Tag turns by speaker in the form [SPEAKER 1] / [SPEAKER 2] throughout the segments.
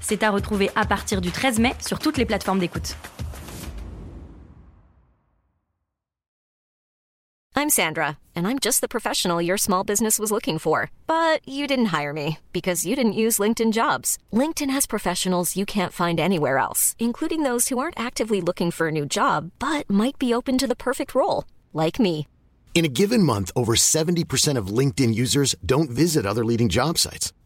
[SPEAKER 1] C'est à retrouver à partir du 13 mai sur toutes les plateformes d'écoute.
[SPEAKER 2] I'm Sandra, and I'm just the professional your small business was looking for. But you didn't hire me because you didn't use LinkedIn jobs. LinkedIn has professionals you can't find anywhere else, including those who aren't actively looking for a new job but might be open to the perfect role, like me.
[SPEAKER 3] In a given month, over 70% of LinkedIn users don't visit other leading job sites.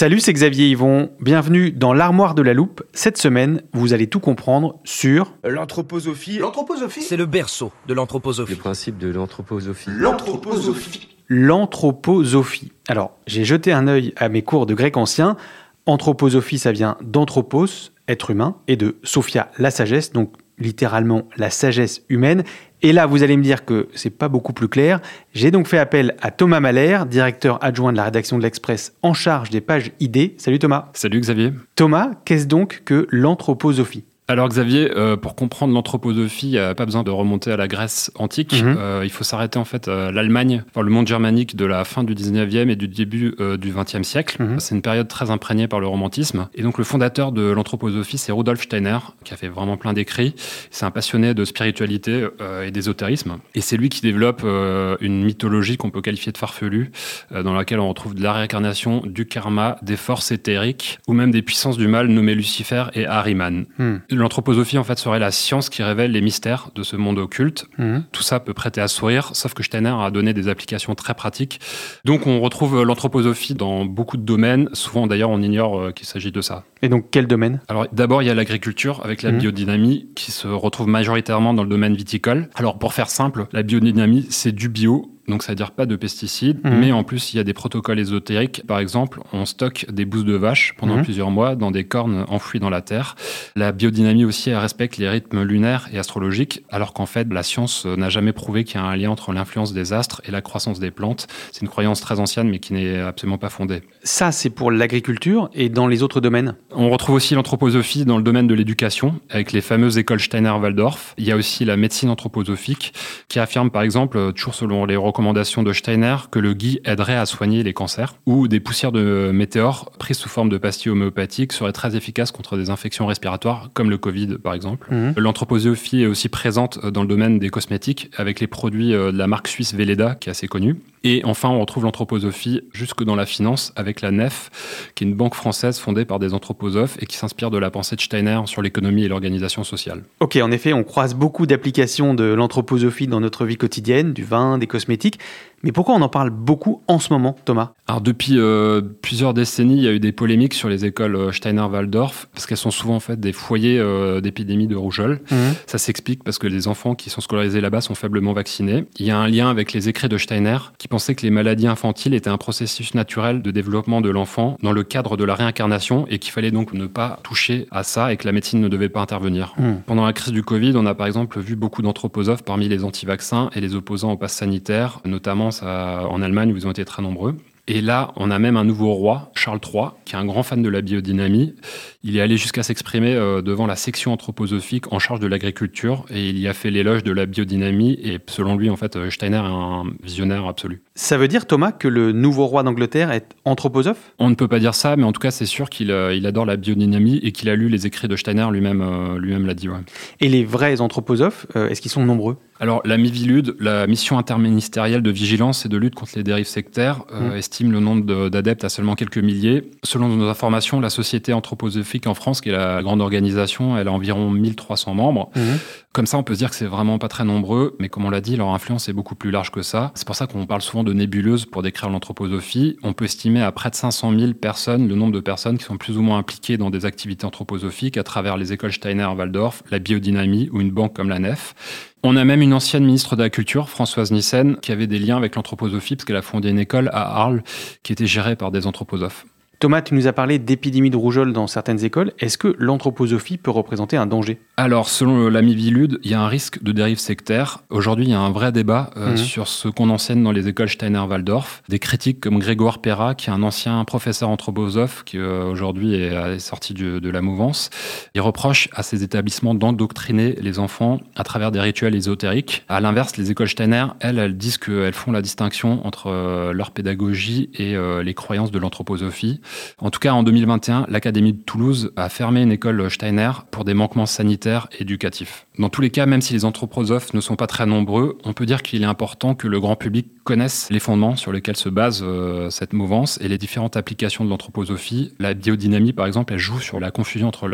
[SPEAKER 4] Salut, c'est Xavier Yvon. Bienvenue dans l'armoire de la loupe. Cette semaine, vous allez tout comprendre sur
[SPEAKER 5] L'anthroposophie.
[SPEAKER 6] L'anthroposophie
[SPEAKER 5] C'est le berceau de l'anthroposophie.
[SPEAKER 6] Le principe de l'anthroposophie.
[SPEAKER 5] L'anthroposophie.
[SPEAKER 4] l'anthroposophie. Alors, j'ai jeté un œil à mes cours de grec ancien. Anthroposophie, ça vient d'anthropos, être humain, et de sophia, la sagesse, donc littéralement la sagesse humaine. Et là, vous allez me dire que c'est pas beaucoup plus clair. J'ai donc fait appel à Thomas Mahler, directeur adjoint de la rédaction de l'Express en charge des pages ID. Salut Thomas.
[SPEAKER 7] Salut Xavier.
[SPEAKER 4] Thomas, qu'est-ce donc que l'anthroposophie?
[SPEAKER 7] Alors Xavier, euh, pour comprendre l'anthroposophie, il n'y a pas besoin de remonter à la Grèce antique.
[SPEAKER 4] Mhm.
[SPEAKER 7] Euh, il faut s'arrêter en fait à l'Allemagne, enfin, le monde germanique de la fin du 19e et du début euh, du 20e siècle.
[SPEAKER 4] Mhm.
[SPEAKER 7] C'est une période très imprégnée par le romantisme. Et donc le fondateur de l'anthroposophie, c'est Rudolf Steiner, qui a fait vraiment plein d'écrits. C'est un passionné de spiritualité euh, et d'ésotérisme. Et c'est lui qui développe euh, une mythologie qu'on peut qualifier de farfelue, euh, dans laquelle on retrouve de la réincarnation, du karma, des forces éthériques, ou même des puissances du mal nommées Lucifer et Ahriman.
[SPEAKER 4] Hmm.
[SPEAKER 7] L'anthroposophie, en fait, serait la science qui révèle les mystères de ce monde occulte.
[SPEAKER 4] Mhm.
[SPEAKER 7] Tout ça peut prêter à sourire, sauf que Steiner a donné des applications très pratiques. Donc, on retrouve l'anthroposophie dans beaucoup de domaines. Souvent, d'ailleurs, on ignore euh, qu'il s'agit de ça.
[SPEAKER 4] Et donc, quel domaine?
[SPEAKER 7] Alors, d'abord, il y a l'agriculture avec la
[SPEAKER 4] Mhm.
[SPEAKER 7] biodynamie qui se retrouve majoritairement dans le domaine viticole. Alors, pour faire simple, la biodynamie, c'est du bio. Donc, ça veut dire pas de pesticides,
[SPEAKER 4] Mhm.
[SPEAKER 7] mais en plus, il y a des protocoles ésotériques. Par exemple, on stocke des bousses de vache pendant
[SPEAKER 4] Mhm.
[SPEAKER 7] plusieurs mois dans des cornes enfouies dans la terre. La biodynamie aussi, elle respecte les rythmes lunaires et astrologiques, alors qu'en fait, la science n'a jamais prouvé qu'il y a un lien entre l'influence des astres et la croissance des plantes. C'est une croyance très ancienne, mais qui n'est absolument pas fondée.
[SPEAKER 4] Ça, c'est pour l'agriculture et dans les autres domaines?
[SPEAKER 7] On retrouve aussi l'anthroposophie dans le domaine de l'éducation, avec les fameuses écoles Steiner-Waldorf. Il y a aussi la médecine anthroposophique, qui affirme par exemple, euh, toujours selon les recommandations de Steiner, que le gui aiderait à soigner les cancers, ou des poussières de météores prises sous forme de pastilles homéopathiques seraient très efficaces contre des infections respiratoires, comme le Covid par exemple.
[SPEAKER 4] Mhm.
[SPEAKER 7] L'anthroposophie est aussi présente dans le domaine des cosmétiques, avec les produits euh, de la marque suisse Velleda, qui est assez connue. Et enfin, on retrouve l'anthroposophie jusque dans la finance, avec la NEF, qui est une banque française fondée par des anthroposophes et qui s'inspire de la pensée de Steiner sur l'économie et l'organisation sociale.
[SPEAKER 4] Ok, en effet, on croise beaucoup d'applications de l'anthroposophie dans notre vie quotidienne, du vin, des cosmétiques. Mais pourquoi on en parle beaucoup en ce moment, Thomas?
[SPEAKER 7] Alors depuis euh, plusieurs décennies, il y a eu des polémiques sur les écoles euh, Steiner-Waldorf, parce qu'elles sont souvent en fait des foyers euh, d'épidémie de rougeole. Ça s'explique parce que les enfants qui sont scolarisés là-bas sont faiblement vaccinés. Il y a un lien avec les écrits de Steiner qui pensait que les maladies infantiles étaient un processus naturel de développement de l'enfant dans le cadre de la réincarnation et qu'il fallait donc ne pas toucher à ça et que la médecine ne devait pas intervenir.
[SPEAKER 4] Hmm.
[SPEAKER 7] Pendant la crise du Covid, on a par exemple vu beaucoup d'anthroposophes parmi les anti-vaccins et les opposants au pass sanitaire, notamment ça, en Allemagne où ils ont été très nombreux. Et là, on a même un nouveau roi, Charles III, qui est un grand fan de la biodynamie. Il est allé jusqu'à s'exprimer euh, devant la section anthroposophique en charge de l'agriculture et il y a fait l'éloge de la biodynamie. Et selon lui, en fait, euh, Steiner est un visionnaire absolu.
[SPEAKER 4] Ça veut dire, Thomas, que le nouveau roi d'Angleterre est anthroposophe?
[SPEAKER 7] On ne peut pas dire ça, mais en tout cas, c'est sûr qu'il euh, il adore la biodynamie et qu'il a lu les écrits de Steiner lui-même. lui-même l'a dit. Ouais.
[SPEAKER 4] Et les vrais anthroposophes, est-ce qu'ils sont nombreux?
[SPEAKER 7] Alors, la MIVILUD, la mission interministérielle de vigilance et de lutte contre les dérives sectaires, euh,
[SPEAKER 4] Mm.
[SPEAKER 7] estime le nombre de- d'adeptes à seulement quelques milliers. Selon nos informations, la Société anthroposophique en France, qui est la grande organisation, elle a environ 1300 membres.
[SPEAKER 4] Mhm.
[SPEAKER 7] Comme ça, on peut se dire que c'est vraiment pas très nombreux, mais comme on l'a dit, leur influence est beaucoup plus large que ça. C'est pour ça qu'on parle souvent de nébuleuse pour décrire l'anthroposophie. On peut estimer à près de 500 000 personnes le nombre de personnes qui sont plus ou moins impliquées dans des activités anthroposophiques à travers les écoles Steiner-Waldorf, la biodynamie ou une banque comme la NEF. On a même une ancienne ministre de la Culture, Françoise Nissen, qui avait des liens avec l'anthroposophie parce qu'elle a fondé une école à Arles qui était gérée par des anthroposophes.
[SPEAKER 4] Thomas, tu nous as parlé d'épidémie de rougeole dans certaines écoles. Est-ce que l'anthroposophie peut représenter un danger?
[SPEAKER 7] Alors, selon l'ami Vilude, il y a un risque de dérive sectaire. Aujourd'hui, il y a un vrai débat euh,
[SPEAKER 4] Mhm.
[SPEAKER 7] sur ce qu'on enseigne dans les écoles Steiner-Waldorf. Des critiques comme Grégoire Perra, qui est un ancien professeur anthroposophe, qui euh, aujourd'hui est, est sorti du- de la mouvance, il reproche à ces établissements d'endoctriner les enfants à travers des rituels ésotériques. À l'inverse, les écoles Steiner, elles, elles disent qu'elles font la distinction entre euh, leur pédagogie et euh, les croyances de l'anthroposophie. En tout cas, en 2021, l'Académie de Toulouse a fermé une école Steiner pour des manquements sanitaires et éducatifs. Dans tous les cas, même si les anthroposophes ne sont pas très nombreux, on peut dire qu'il est important que le grand public connaisse les fondements sur lesquels se base euh, cette mouvance et les différentes applications de l'anthroposophie. La biodynamie, par exemple, elle joue sur la confusion entre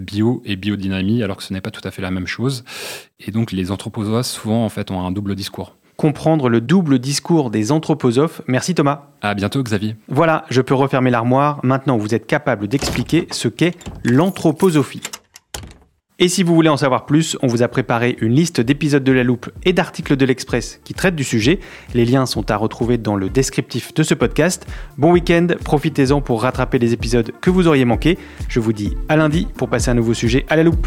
[SPEAKER 7] bio et biodynamie, alors que ce n'est pas tout à fait la même chose. Et donc, les anthroposophes, souvent, en fait, ont un double discours.
[SPEAKER 4] Comprendre le double discours des anthroposophes. Merci Thomas.
[SPEAKER 7] À bientôt, Xavier.
[SPEAKER 4] Voilà, je peux refermer l'armoire. Maintenant, vous êtes capable d'expliquer ce qu'est l'anthroposophie. Et si vous voulez en savoir plus, on vous a préparé une liste d'épisodes de La Loupe et d'articles de l'Express qui traitent du sujet. Les liens sont à retrouver dans le descriptif de ce podcast. Bon week-end, profitez-en pour rattraper les épisodes que vous auriez manqués. Je vous dis à lundi pour passer un nouveau sujet à La Loupe.